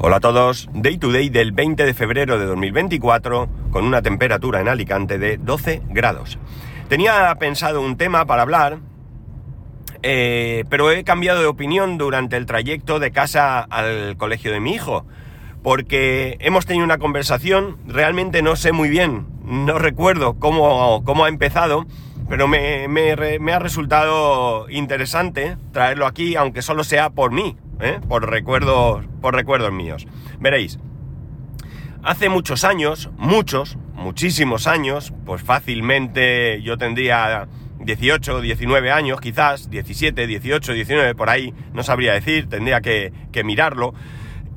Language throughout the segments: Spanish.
Hola a todos, Day to Day del 20 de febrero de 2024 con una temperatura en Alicante de 12 grados. Tenía pensado un tema para hablar, eh, pero he cambiado de opinión durante el trayecto de casa al colegio de mi hijo, porque hemos tenido una conversación, realmente no sé muy bien, no recuerdo cómo, cómo ha empezado, pero me, me ha resultado interesante traerlo aquí, aunque solo sea por mí, ¿eh? por, recuerdos, por recuerdos míos. Veréis, hace muchos años, muchos, muchísimos años, pues fácilmente yo tendría 18, 19 años, quizás, 17, 18, 19, por ahí, no sabría decir, tendría que, mirarlo.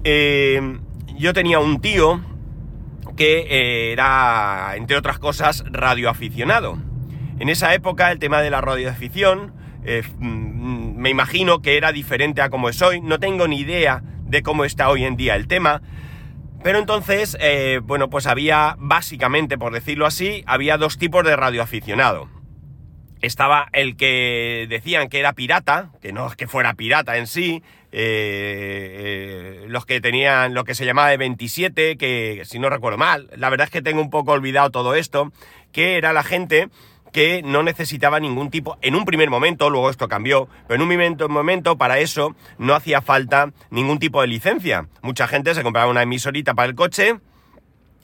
Eh, yo tenía un tío que eh, era, entre otras cosas, radioaficionado. En esa época el tema de la radioafición mm, me imagino que era diferente a como es hoy, no tengo ni idea de cómo está hoy en día el tema, pero entonces, eh, bueno, pues había, básicamente, por decirlo así, había dos tipos de radioaficionado. Estaba el que decían que era pirata, que no es que fuera pirata en sí, eh, los que tenían lo que se llamaba de 27, que si no recuerdo mal, la verdad es que tengo un poco olvidado todo esto, que era la gente que no necesitaba ningún tipo, en un primer momento, luego esto cambió, pero en un momento, momento para eso no hacía falta ningún tipo de licencia. Mucha gente se compraba una emisorita para el coche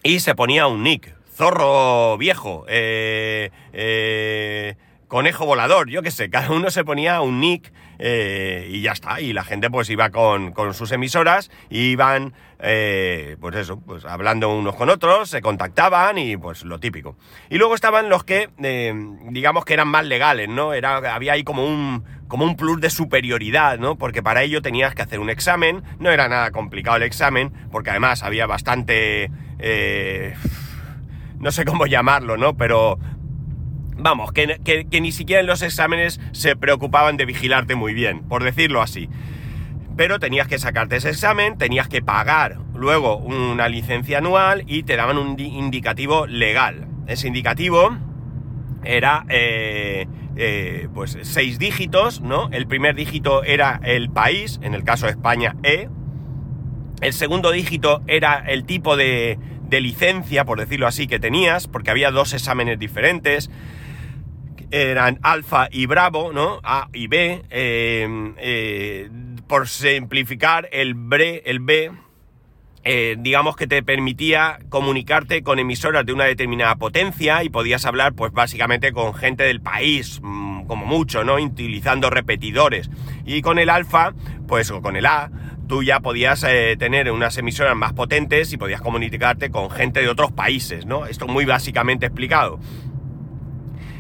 y se ponía un nick, zorro viejo, eh, eh, conejo volador, yo qué sé, cada uno se ponía un nick eh, y ya está, y la gente pues iba con, sus emisoras, iban, eh, pues eso, pues hablando unos con otros, se contactaban y pues lo típico. Y luego estaban los que, eh, digamos que eran más legales, ¿no? Era, había ahí como un, como un plus de superioridad, ¿no? Porque para ello tenías que hacer un examen, no era nada complicado el examen, porque además había bastante... no sé cómo llamarlo, ¿no? Pero vamos, que, ni siquiera en los exámenes se preocupaban de vigilarte muy bien, por decirlo así. Pero tenías que sacarte ese examen, tenías que pagar luego una licencia anual y te daban un indicativo legal. Ese indicativo era eh, eh, pues seis dígitos, ¿no? El primer dígito era el país, en el caso de España E. El segundo dígito era el tipo de licencia, por decirlo así, que tenías, porque había dos exámenes diferentes eran alfa y bravo, ¿no? A y B. Em, eh, por simplificar, el, bre, el B, eh, digamos que te permitía comunicarte con emisoras de una determinada potencia y podías hablar, pues básicamente con gente del país, mm, como mucho, ¿no? Utilizando repetidores. Y con el alfa, pues o con el A, tú ya podías eh, tener unas emisoras más potentes y podías comunicarte con gente de otros países, ¿no? Esto muy básicamente explicado.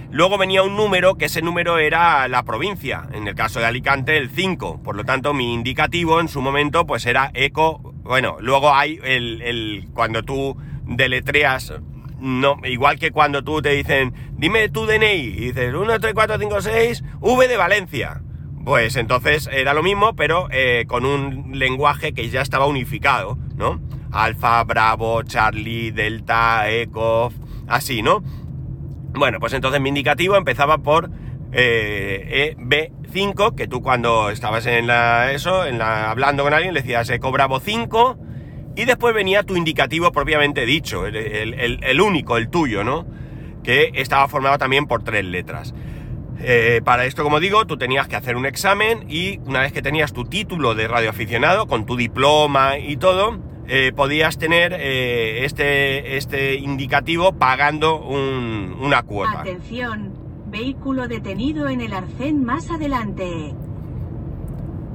Luego venía un número, que ese número era la provincia, en el caso de Alicante el 5, por lo tanto mi indicativo en su momento pues era eco, bueno, luego hay el, cuando tú deletreas, no, igual que cuando tú te dicen, dime tu DNI, y dices 1, 3, 4, 5, 6, V de Valencia. Pues entonces era lo mismo, pero eh, con un lenguaje que ya estaba unificado, ¿no? Alfa, Bravo, Charlie, Delta, Eco, así, ¿no? Bueno, pues entonces mi indicativo empezaba por eh, EB5, que tú cuando estabas en la, eso, en la, hablando con alguien le decías Eco Bravo 5, y después venía tu indicativo propiamente dicho, el, único, el tuyo, ¿no? Que estaba formado también por tres letras. Eh, para esto, como digo, tú tenías que hacer un examen y una vez que tenías tu título de radioaficionado, con tu diploma y todo, eh, podías tener eh, este, este indicativo pagando una cuota. Atención, vehículo detenido en el arcén más adelante.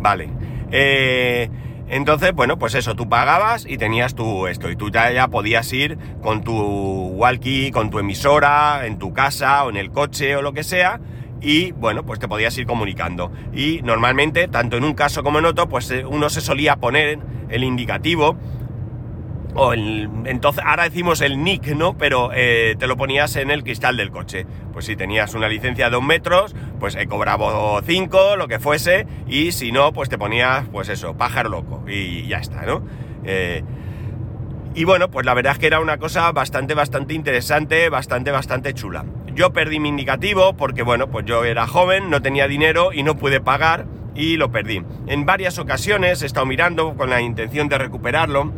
Vale. Eh, entonces, bueno, pues eso, tú pagabas y tenías tu esto, y tú ya, ya, podías ir con tu walkie, con tu emisora, en tu casa o en el coche o lo que sea, y bueno, pues te podías ir comunicando. Y normalmente, tanto en un caso como en otro, pues uno se solía poner el indicativo entonces, ahora decimos el nick, ¿no? Pero eh, te lo ponías en el cristal del coche. Pues si tenías una licencia de dos metros, pues he cobrado 5, lo que fuese, y si no, pues te ponías, pues eso, pájaro loco, y ya está, ¿no? Eh, y bueno, pues la verdad es que era una cosa bastante, bastante interesante, bastante, bastante chula. Yo perdí mi indicativo porque, bueno, pues yo era joven, no tenía dinero y no pude pagar y lo perdí. En varias ocasiones he estado mirando con la intención de recuperarlo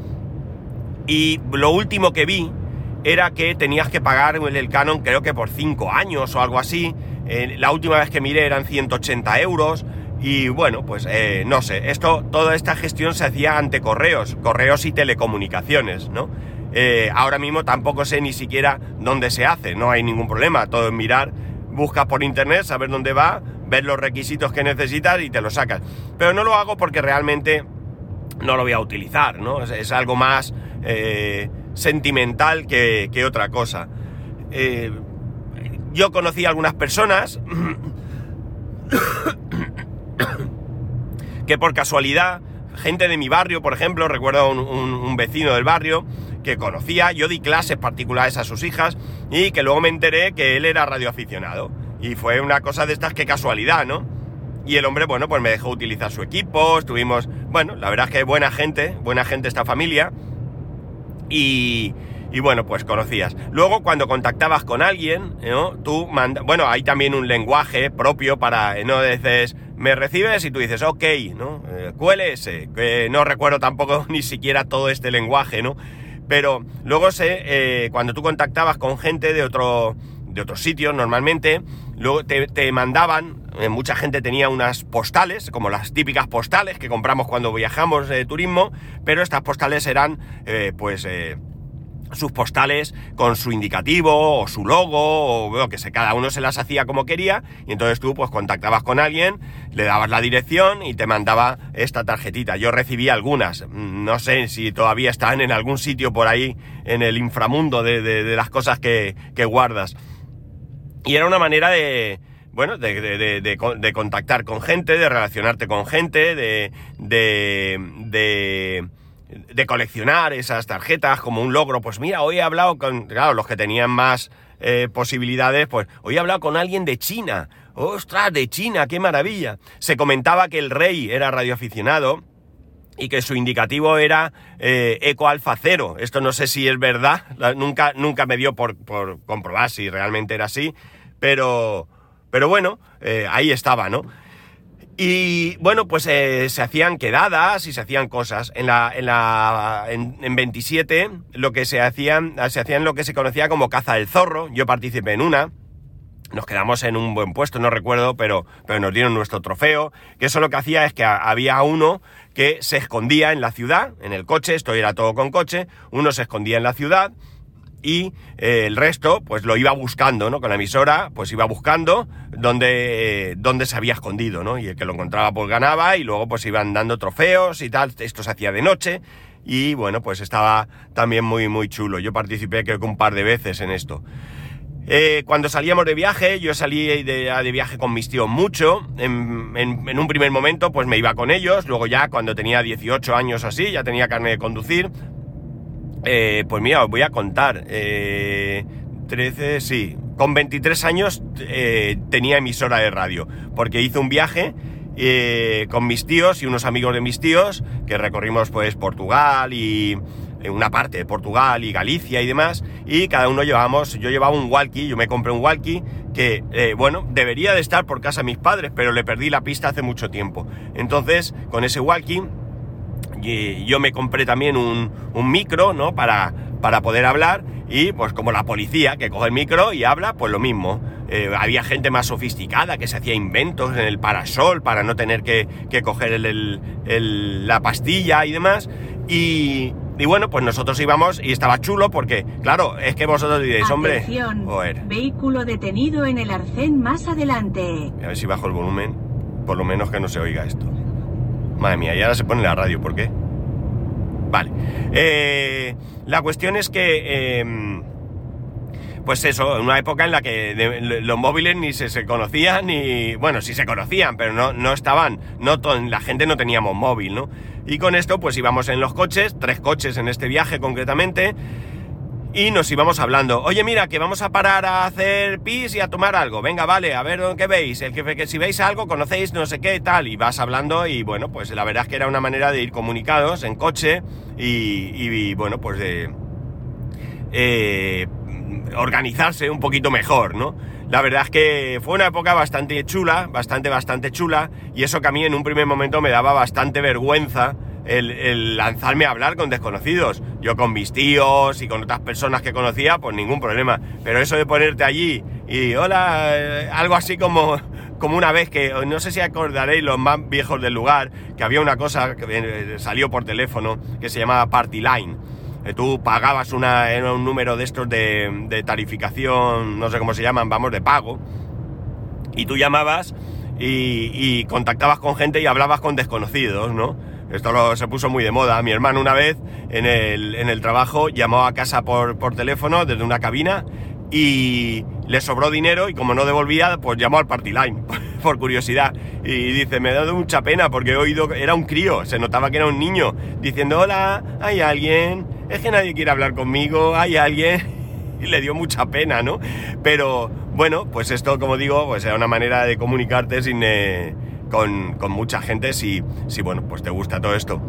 y lo último que vi era que tenías que pagar el canon creo que por 5 años o algo así. Eh, la última vez que miré eran 180 euros. Y bueno, pues eh, no sé, esto, toda esta gestión se hacía ante correos, correos y telecomunicaciones, ¿no? Eh, ahora mismo tampoco sé ni siquiera dónde se hace, no hay ningún problema, todo es mirar, buscas por internet, saber dónde va, ver los requisitos que necesitas y te lo sacas. Pero no lo hago porque realmente no lo voy a utilizar, ¿no? Es, algo más sentimental que, otra cosa. yo conocí a algunas personas que por casualidad, gente de mi barrio, por ejemplo, recuerdo un, un, vecino del barrio que conocía, yo di clases particulares a sus hijas y que luego me enteré que él era radioaficionado. Y fue una cosa de estas que casualidad, ¿no? Y el hombre, bueno, pues me dejó utilizar su equipo, estuvimos, bueno, la verdad es que buena gente, buena gente esta familia. Y, bueno, pues conocías. Luego, cuando contactabas con alguien, ¿no? Tú bueno, hay también un lenguaje propio para, ¿no? Dices, me recibes y tú dices, ok, ¿no? Eh, QLS, que no recuerdo tampoco ni siquiera todo este lenguaje, ¿no? Pero luego sé, eh, cuando tú contactabas con gente de otro, de normalmente, luego te, mandaban, eh, mucha gente tenía unas postales, como las típicas postales que compramos cuando viajamos de turismo, pero estas postales eran, pues, sus postales con su indicativo o su logo o que sé, cada uno se las hacía como quería y entonces tú pues contactabas con alguien, le dabas la dirección y te mandaba esta tarjetita. Yo recibí algunas, no sé si todavía están en algún sitio por ahí en el inframundo de, las cosas que, guardas. Y era una manera de, bueno, de, de, contactar con gente, de relacionarte con gente, de, de de coleccionar esas tarjetas como un logro. Pues mira, hoy he hablado con, claro, los que tenían más eh, posibilidades, pues hoy he hablado con alguien de China. ¡Ostras, de China! ¡Qué maravilla! Se comentaba que el rey era radioaficionado y que su indicativo era eh, Eco Alfa Cero. Esto no sé si es verdad, nunca, nunca me dio por, por comprobar si realmente era así, pero, pero bueno, eh, ahí estaba, ¿no? Y bueno, pues eh, se hacían quedadas y se hacían cosas. En la, en la, en, 27 lo que se hacían, se hacían lo que se conocía como caza del zorro. Yo participé en una. Nos quedamos en un buen puesto, no recuerdo, pero, pero nos dieron nuestro trofeo. Que eso lo que hacía es que había uno que se escondía en la ciudad, en el coche, esto era todo con coche, uno se escondía en la ciudad y eh, el resto pues lo iba buscando, ¿no? Con la emisora pues iba buscando dónde, eh, se había escondido, ¿no? Y el que lo encontraba pues ganaba y luego pues iban dando trofeos y tal, esto se hacía de noche y bueno pues estaba también muy muy chulo, yo participé creo que un par de veces en esto. Eh, cuando salíamos de viaje, yo salí de, viaje con mis tíos mucho. En, un primer momento, pues me iba con ellos. Luego ya, cuando tenía 18 años así, ya tenía carne de conducir. Eh, pues mira, os voy a contar. Eh, 13, sí. Con 23 años eh, tenía emisora de radio, porque hice un viaje eh, con mis tíos y unos amigos de mis tíos, que recorrimos pues Portugal y una parte de Portugal y Galicia y demás, y cada uno llevábamos, yo llevaba un walkie, yo me compré un walkie que, bueno, debería de estar por casa de mis padres, pero le perdí la pista hace mucho tiempo. Entonces, con ese walkie y yo me compré también un, micro, ¿no? Para, para poder hablar y pues como la policía que coge el micro y habla, pues lo mismo. Eh, había gente más sofisticada que se hacía inventos en el parasol para no tener que, coger la pastilla y demás. Y, bueno, pues nosotros íbamos y estaba chulo porque, claro, es que vosotros diréis, hombre... Vehículo detenido en el arcén más adelante. A ver si bajo el volumen, por lo menos que no se oiga esto. Madre mía, y ahora se pone la radio, ¿por qué? Vale. Eh, la cuestión es que... Em, pues eso, una época en la que los móviles ni se, conocían, ni. Bueno, sí se conocían, pero no, no estaban. No la gente no teníamos móvil, ¿no? Y con esto, pues íbamos en los coches, tres coches en este viaje concretamente y nos íbamos hablando. Oye, mira, que vamos a parar a hacer pis y a tomar algo. Venga, vale, a ver qué veis. El que, que si veis algo, conocéis no sé qué tal. Y vas hablando y bueno, pues la verdad es que era una manera de ir comunicados en coche y, bueno, pues de... Eh, organizarse un poquito mejor, ¿no? La verdad es que fue una época bastante chula, bastante, bastante chula, y eso que a mí en un primer momento me daba bastante vergüenza el, lanzarme a hablar con desconocidos. Yo con mis tíos y con otras personas que conocía, pues ningún problema. Pero eso de ponerte allí y hola, eh, algo así como, como una vez que, no sé si acordaréis los más viejos del lugar, que había una cosa que eh, salió por teléfono que se llamaba Party Line tú pagabas una, un número de estos de, tarificación, no sé cómo se llaman, vamos, de pago, y tú llamabas y, contactabas con gente y hablabas con desconocidos, ¿no? Esto se puso muy de moda. Mi hermano una vez en el, trabajo llamó a casa por, por teléfono desde una cabina y le sobró dinero y como no devolvía, pues llamó al Party Line, por curiosidad. Y dice, me ha dado mucha pena porque he oído, era un crío, se notaba que era un niño, diciendo, hola, hay alguien, es que nadie quiere hablar conmigo, hay alguien. Y le dio mucha pena, ¿no? Pero bueno, pues esto, como digo, pues era una manera de comunicarte sin, eh, con, mucha gente si, si, bueno, pues te gusta todo esto.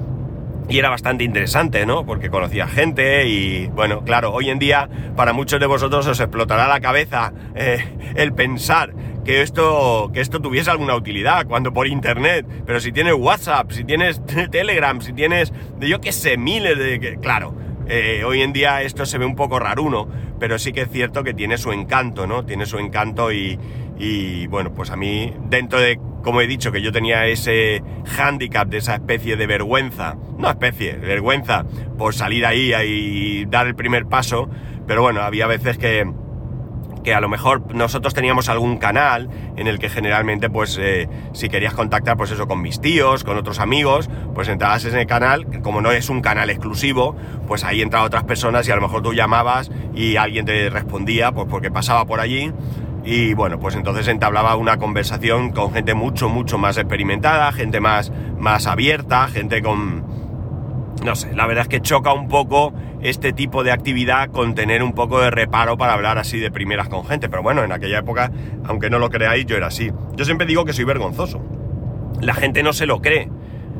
Y era bastante interesante, ¿no? Porque conocía gente y, bueno, claro, hoy en día para muchos de vosotros os explotará la cabeza eh, el pensar que esto, que esto tuviese alguna utilidad cuando por internet, pero si tienes WhatsApp, si tienes Telegram, si tienes, de yo qué sé, miles de... Claro, eh, hoy en día esto se ve un poco raruno, pero sí que es cierto que tiene su encanto, ¿no? Tiene su encanto y, y bueno, pues a mí, dentro de, como he dicho, que yo tenía ese hándicap de esa especie de vergüenza, no especie, vergüenza por salir ahí y dar el primer paso, pero bueno, había veces que, que a lo mejor nosotros teníamos algún canal en el que generalmente, pues, eh, si querías contactar, pues eso, con mis tíos, con otros amigos, pues entrabas en el canal, como no es un canal exclusivo, pues ahí entraban otras personas y a lo mejor tú llamabas y alguien te respondía, pues porque pasaba por allí y bueno, pues entonces entablaba una conversación con gente mucho, mucho más experimentada, gente más, más abierta, gente con... No sé, la verdad es que choca un poco este tipo de actividad con tener un poco de reparo para hablar así de primeras con gente. Pero bueno, en aquella época, aunque no lo creáis, yo era así. Yo siempre digo que soy vergonzoso. La gente no se lo cree.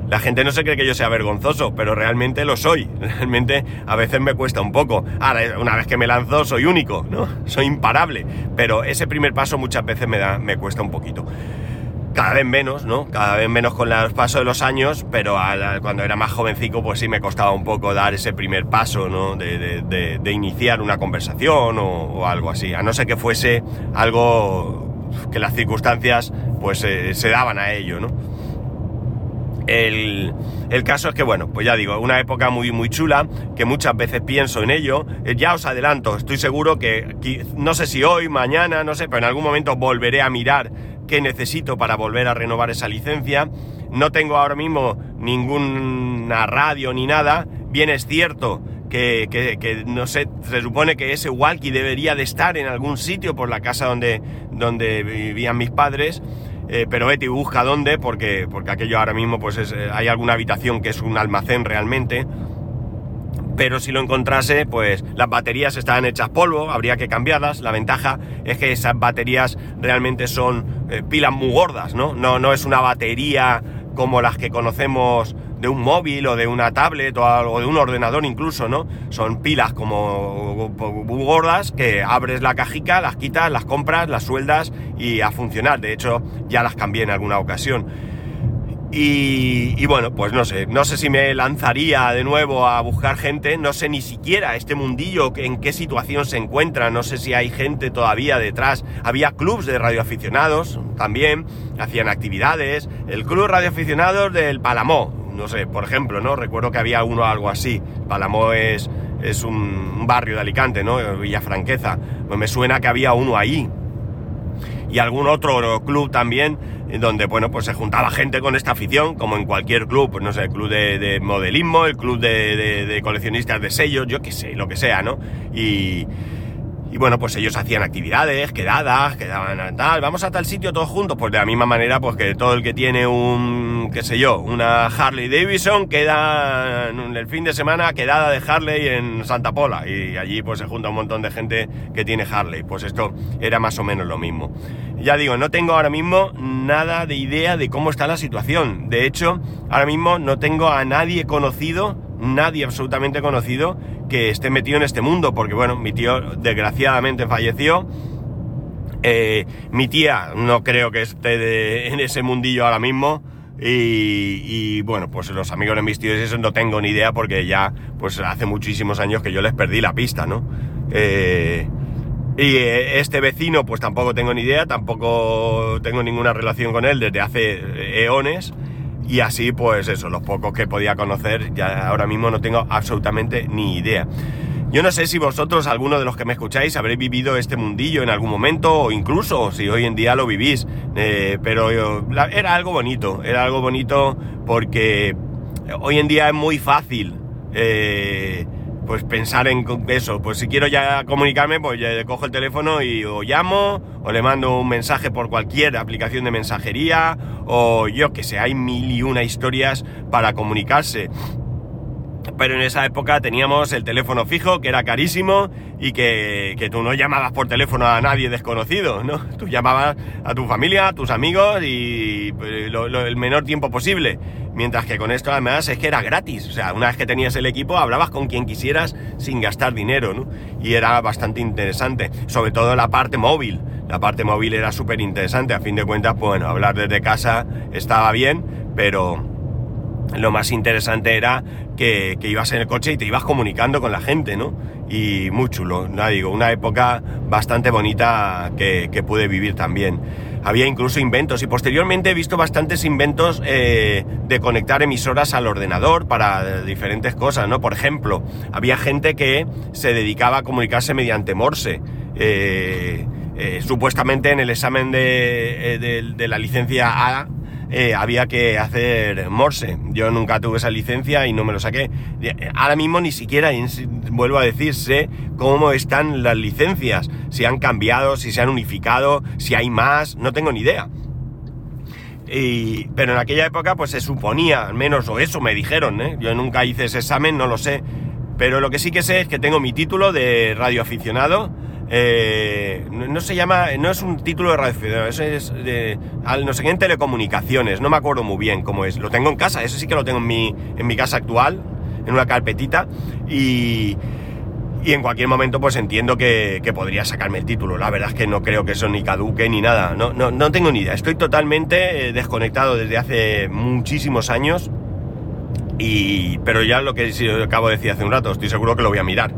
La gente no se cree que yo sea vergonzoso, pero realmente lo soy. Realmente a veces me cuesta un poco. Ahora, una vez que me lanzo, soy único, ¿no? Soy imparable. Pero ese primer paso muchas veces me, da, me cuesta un poquito. Cada vez menos, ¿no? Cada vez menos con los pasos de los años, pero cuando era más jovencico, pues sí me costaba un poco dar ese primer paso, ¿no? De, iniciar una conversación o, algo así. A no ser que fuese algo que las circunstancias, pues eh, se daban a ello, ¿no? El, caso es que, bueno, pues ya digo, una época muy, muy chula, que muchas veces pienso en ello. Eh, ya os adelanto, estoy seguro que, no sé si hoy, mañana, no sé, pero en algún momento volveré a mirar qué necesito para volver a renovar esa licencia. No tengo ahora mismo ninguna radio ni nada. Bien es cierto que, que, no sé, se supone que ese walkie debería de estar en algún sitio por la casa donde, donde vivían mis padres. Eh, pero Betty busca dónde, porque, porque aquello ahora mismo pues eh, hay alguna habitación que es un almacén realmente. Pero si lo encontrase, pues las baterías estaban hechas polvo, habría que cambiarlas. La ventaja es que esas baterías realmente son eh, pilas muy gordas, ¿no? ¿no? No es una batería como las que conocemos de un móvil o de una tablet o, de un ordenador incluso, ¿no? Son pilas como gordas que abres la cajica, las quitas, las compras, las sueldas y a funcionar. De hecho, ya las cambié en alguna ocasión. Y, bueno, pues no sé, no sé si me lanzaría de nuevo a buscar gente, no sé ni siquiera este mundillo en qué situación se encuentra, no sé si hay gente todavía detrás. Había clubs de radioaficionados también, hacían actividades, el club radioaficionados del Palamó, no sé, por ejemplo, ¿no? Recuerdo que había uno algo así. Palamó es, es un barrio de Alicante, ¿no? Villafranqueza. Pues me suena que había uno ahí. Y algún otro club también, donde, bueno, pues se juntaba gente con esta afición, como en cualquier club, pues no sé, el club de, modelismo, el club de, de, coleccionistas de sellos, yo qué sé, lo que sea, ¿no? Y, y bueno, pues ellos hacían actividades, quedadas, quedaban tal, vamos a tal sitio todos juntos, pues de la misma manera, pues que todo el que tiene un, qué sé yo, una Harley Davidson, queda el fin de semana quedada de Harley en Santa Pola, y allí pues se junta un montón de gente que tiene Harley, pues esto era más o menos lo mismo. Ya digo, no tengo ahora mismo nada de idea de cómo está la situación, de hecho, ahora mismo no tengo a nadie conocido nadie absolutamente conocido que esté metido en este mundo, porque bueno, mi tío desgraciadamente falleció. Eh, mi tía no creo que esté en ese mundillo ahora mismo. Y, bueno, pues los amigos de mis tíos eso no tengo ni idea porque ya pues hace muchísimos años que yo les perdí la pista, ¿no? Eh, y eh, este vecino pues tampoco tengo ni idea, tampoco tengo ninguna relación con él desde hace eones. Y así pues eso, los pocos que podía conocer ya ahora mismo no tengo absolutamente ni idea. Yo no sé si vosotros, alguno de los que me escucháis, habréis vivido este mundillo en algún momento o incluso si hoy en día lo vivís. Eh, pero era algo bonito, era algo bonito porque hoy en día es muy fácil eh, pues pensar en eso. Pues si quiero ya comunicarme, pues ya cojo el teléfono y o llamo o le mando un mensaje por cualquier aplicación de mensajería o yo que sé, hay mil y una historias para comunicarse pero en esa época teníamos el teléfono fijo, que era carísimo, y que, tú no llamabas por teléfono a nadie desconocido, ¿no? Tú llamabas a tu familia, a tus amigos y pues, el menor tiempo posible. Mientras que con esto además es que era gratis, o sea, una vez que tenías el equipo hablabas con quien quisieras sin gastar dinero, ¿no? Y era bastante interesante, sobre todo la parte móvil. La parte móvil era súper interesante, a fin de cuentas, bueno, hablar desde casa estaba bien, pero lo más interesante era que, ibas en el coche y te ibas comunicando con la gente, ¿no? Y muy chulo, no digo, una época bastante bonita que, pude vivir también. Había incluso inventos y posteriormente he visto bastantes inventos eh, de conectar emisoras al ordenador para diferentes cosas, ¿no? Por ejemplo, había gente que se dedicaba a comunicarse mediante Morse. Eh, eh, supuestamente en el examen de, de la licencia A eh, había que hacer Morse. Yo nunca tuve esa licencia y no me lo saqué. Ahora mismo ni siquiera, vuelvo a decir, sé cómo están las licencias, si han cambiado, si se han unificado, si hay más, no tengo ni idea. pero en aquella época pues se suponía, al menos, o eso me dijeron, ¿eh? yo nunca hice ese examen, no lo sé. Pero lo que sí que sé es que tengo mi título de radioaficionado eh, no, se llama, no es un título de radio, eso es de, no sé qué en telecomunicaciones, no me acuerdo muy bien cómo es. Lo tengo en casa, eso sí que lo tengo en mi, en mi casa actual, en una carpetita, y, y en cualquier momento pues entiendo que, podría sacarme el título. La verdad es que no creo que eso ni caduque ni nada, no, no, no tengo ni idea. Estoy totalmente eh, desconectado desde hace muchísimos años, y, pero ya lo que acabo de decir hace un rato, estoy seguro que lo voy a mirar.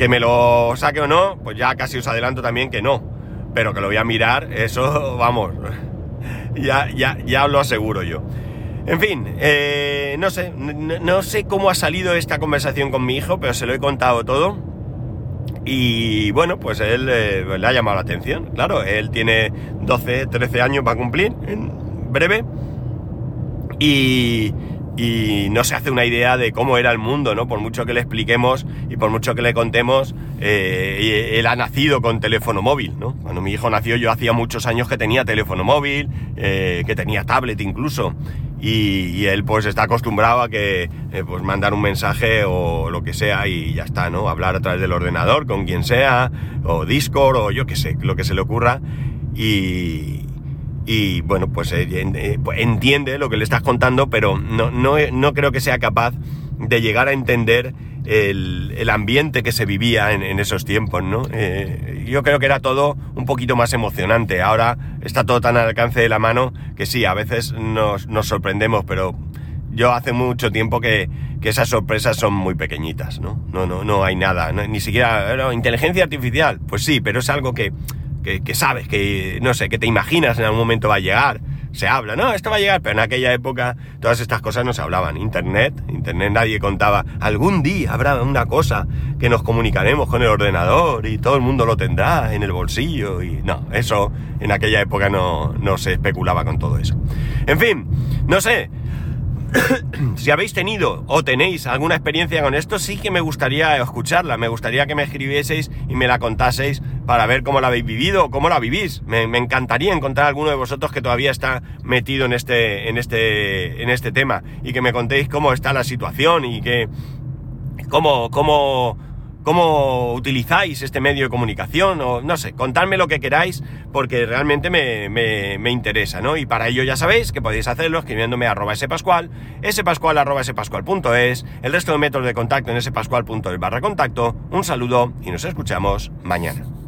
Que me lo saque o no, pues ya casi os adelanto también que no. Pero que lo voy a mirar, eso, vamos, ya, ya, ya os lo aseguro yo. En fin, eh, no sé, no, sé cómo ha salido esta conversación con mi hijo, pero se lo he contado todo. Y bueno, pues él eh, le ha llamado la atención. Claro, él tiene 12, 13 años para cumplir en breve. Y, y no se hace una idea de cómo era el mundo, ¿no? Por mucho que le expliquemos y por mucho que le contemos, eh, él ha nacido con teléfono móvil, ¿no? Cuando mi hijo nació yo hacía muchos años que tenía teléfono móvil, eh, que tenía tablet incluso, y, él pues está acostumbrado a que eh, pues mandar un mensaje o lo que sea y ya está, ¿no? Hablar a través del ordenador con quien sea, o Discord o yo qué sé, lo que se le ocurra, y, y bueno, pues eh, eh, pues entiende lo que le estás contando, pero no, no, no creo que sea capaz de llegar a entender el, el ambiente que se vivía en, esos tiempos, ¿no? Eh, yo creo que era todo un poquito más emocionante. Ahora está todo tan al alcance de la mano que sí, a veces nos, nos sorprendemos, pero yo hace mucho tiempo que, que, esas sorpresas son muy pequeñitas, ¿no? No, no, no hay nada, ni siquiera inteligencia artificial, pues sí, pero es algo que que, sabes, que no sé, que te imaginas en algún momento va a llegar. Se habla, no, esto va a llegar, pero en aquella época todas estas cosas no se hablaban. Internet, Internet nadie contaba, algún día habrá una cosa que nos comunicaremos con el ordenador y todo el mundo lo tendrá en el bolsillo y no, eso en aquella época no, no se especulaba con todo eso. En fin, no sé, si habéis tenido o tenéis alguna experiencia con esto, sí que me gustaría escucharla, me gustaría que me escribieseis y me la contaseis para ver cómo la habéis vivido o cómo la vivís. Me, encantaría encontrar a alguno de vosotros que todavía está metido en este, en este, en este tema y que me contéis cómo está la situación y que cómo, cómo, cómo utilizáis este medio de comunicación o no sé, contadme lo que queráis porque realmente me, me, interesa, ¿no? Y para ello ya sabéis que podéis hacerlo escribiéndome a arroba spascual, spascual arroba spascual.es, el resto de métodos de contacto en spascual.es barra contacto. Un saludo y nos escuchamos mañana.